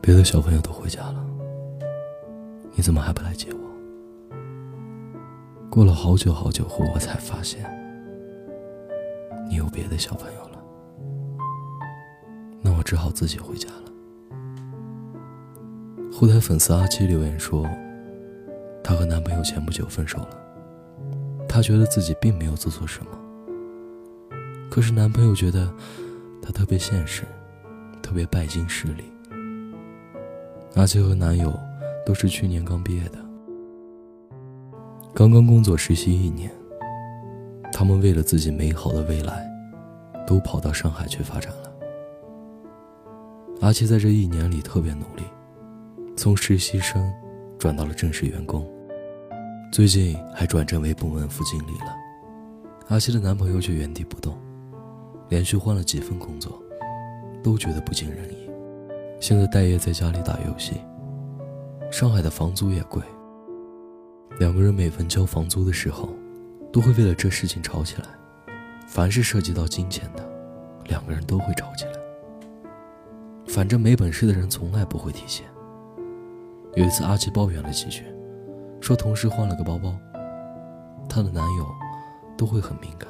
别的小朋友都回家了，你怎么还不来接我？过了好久好久后，我才发现你有别的小朋友了。那我只好自己回家了。后台粉丝阿七留言说，她和男朋友前不久分手了，她觉得自己并没有做错什么。可是男朋友觉得她特别现实，特别拜金势利。阿七和男友都是去年刚毕业的，刚刚工作实习一年。他们为了自己美好的未来，都跑到上海去发展了。阿七在这一年里特别努力，从实习生转到了正式员工，最近还转正为部门副经理了。阿七的男朋友却原地不动，连续换了几份工作，都觉得不尽人意。现在待业在家里打游戏。上海的房租也贵。两个人每逢交房租的时候，都会为了这事情吵起来。凡是涉及到金钱的，两个人都会吵起来。反正没本事的人从来不会提钱。有一次，阿七抱怨了几句，说同事换了个包包，她的男友都会很敏感，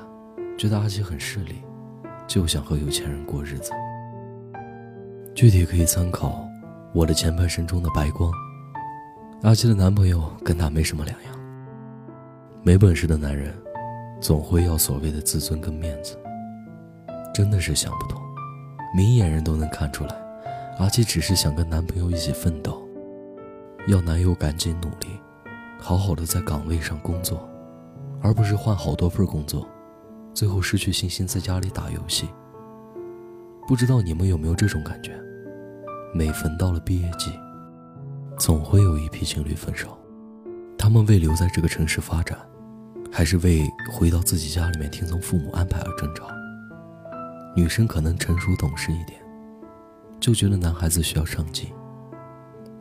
觉得阿七很势利，就想和有钱人过日子。具体可以参考《我的前半生》中的白光。阿七的男朋友跟她没什么两样。没本事的男人，总会要所谓的自尊跟面子。真的是想不通，明眼人都能看出来，阿七只是想跟男朋友一起奋斗，要男友赶紧努力，好好的在岗位上工作，而不是换好多份工作，最后失去信心在家里打游戏。不知道你们有没有这种感觉？每逢到了毕业季，总会有一批情侣分手。他们为留在这个城市发展，还是为回到自己家里面听从父母安排而争吵。女生可能成熟懂事一点，就觉得男孩子需要上进；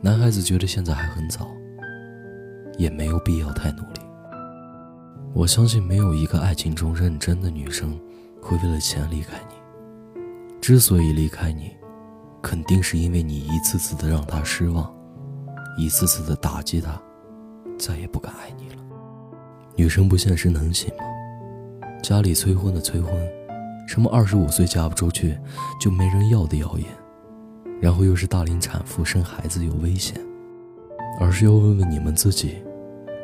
男孩子觉得现在还很早，也没有必要太努力。我相信没有一个爱情中认真的女生会为了钱离开你。之所以离开你，肯定是因为你一次次的让他失望，一次次的打击他，再也不敢爱你了。女生不现实能行吗？家里催婚的催婚，什么二十五岁嫁不出去就没人要的谣言，然后又是大龄产妇生孩子有危险，而是要问问你们自己，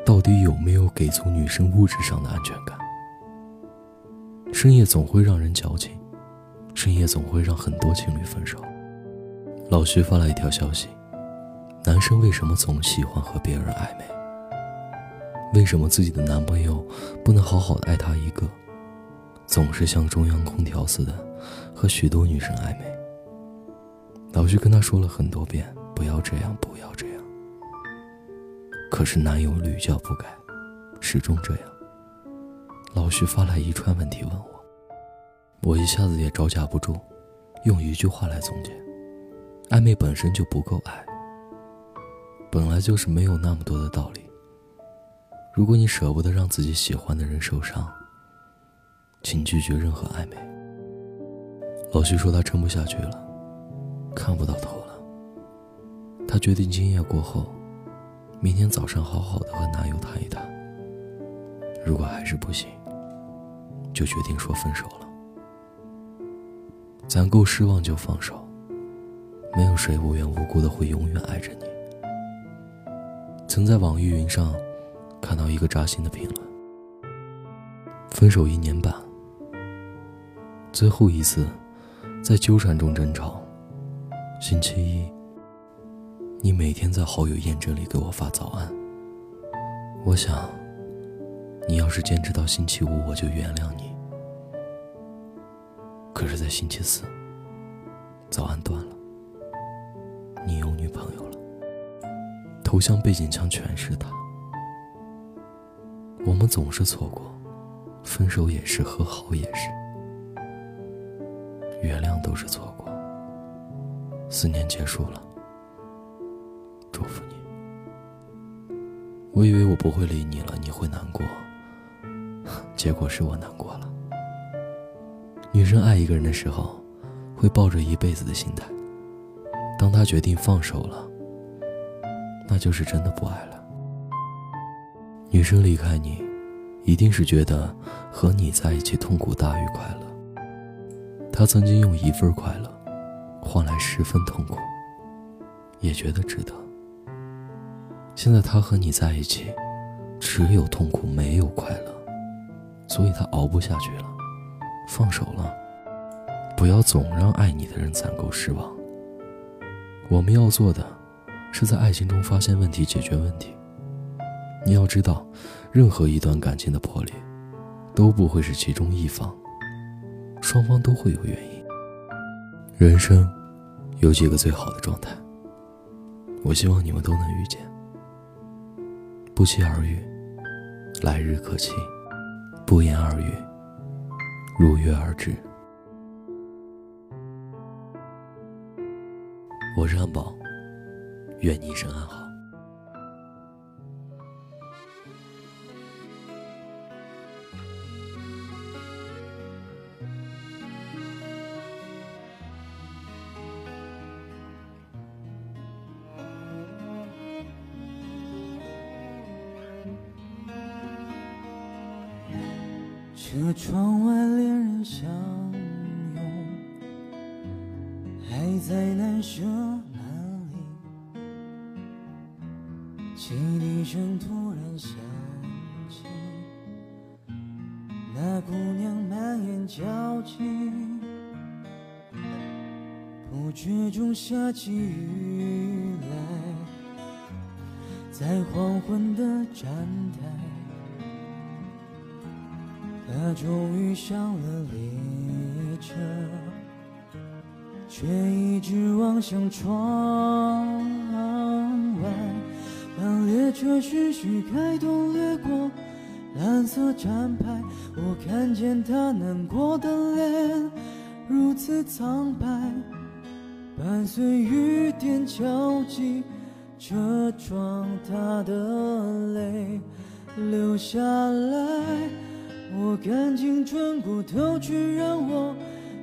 到底有没有给足女生物质上的安全感？深夜总会让人矫情，深夜总会让很多情侣分手。老徐发来一条消息：男生为什么总喜欢和别人暧昧？为什么自己的男朋友不能好好的爱他一个，总是像中央空调似的和许多女生暧昧？老徐跟他说了很多遍，不要这样，不要这样。可是男友屡教不改，始终这样。老徐发来一串问题问我，我一下子也招架不住，用一句话来总结。暧昧本身就不够爱，本来就是没有那么多的道理。如果你舍不得让自己喜欢的人受伤，请拒绝任何暧昧。老徐说他撑不下去了，看不到头了。他决定今夜过后，明天早上好好的和男友谈一谈。如果还是不行，就决定说分手了。攒够失望就放手。没有谁无缘无故的会永远爱着你。曾在网易云上看到一个扎心的评论：分手一年半，最后一次在纠缠中争吵。星期一，你每天在好友验证里给我发早安。我想，你要是坚持到星期五，我就原谅你。可是，在星期四，早安断了。你有女朋友了，头像背景墙全是他。我们总是错过，分手也是，和好也是，原谅都是错过。思念结束了，祝福你。我以为我不会理你了，你会难过，结果是我难过了。女生爱一个人的时候，会抱着一辈子的心态。当他决定放手了，那就是真的不爱了。女生离开你，一定是觉得和你在一起痛苦大于快乐。她曾经用一份快乐换来十分痛苦，也觉得值得。现在他和你在一起，只有痛苦没有快乐，所以他熬不下去了，放手了。不要总让爱你的人攒够失望。我们要做的，是在爱情中发现问题，解决问题。你要知道，任何一段感情的破裂，都不会是其中一方，双方都会有原因。人生有几个最好的状态，我希望你们都能遇见。不期而遇，来日可期；不言而喻，如约而至。我是安宝，愿你一生安好。车窗外，恋人在难舍难离。汽笛声突然响起，那姑娘满眼焦急，不觉中下起雨来，在黄昏的站台。他终于上了列车，却一直望向窗外。当列车徐徐开动，掠过蓝色站牌，我看见他难过的脸，如此苍白，伴随雨点敲击车窗，他的泪流下来。我赶紧转过头去，让我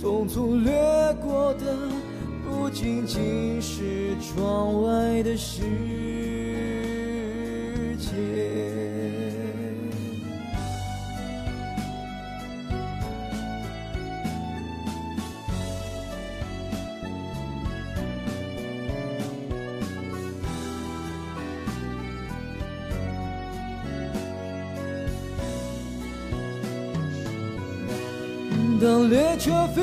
匆匆掠过的，不仅仅是窗外的世界。当列车飞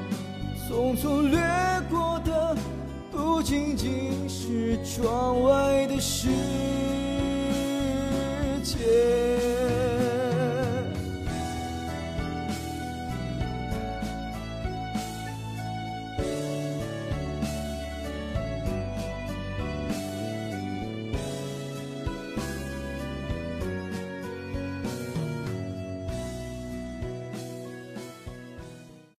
匆匆掠过的不仅仅是窗外的世界。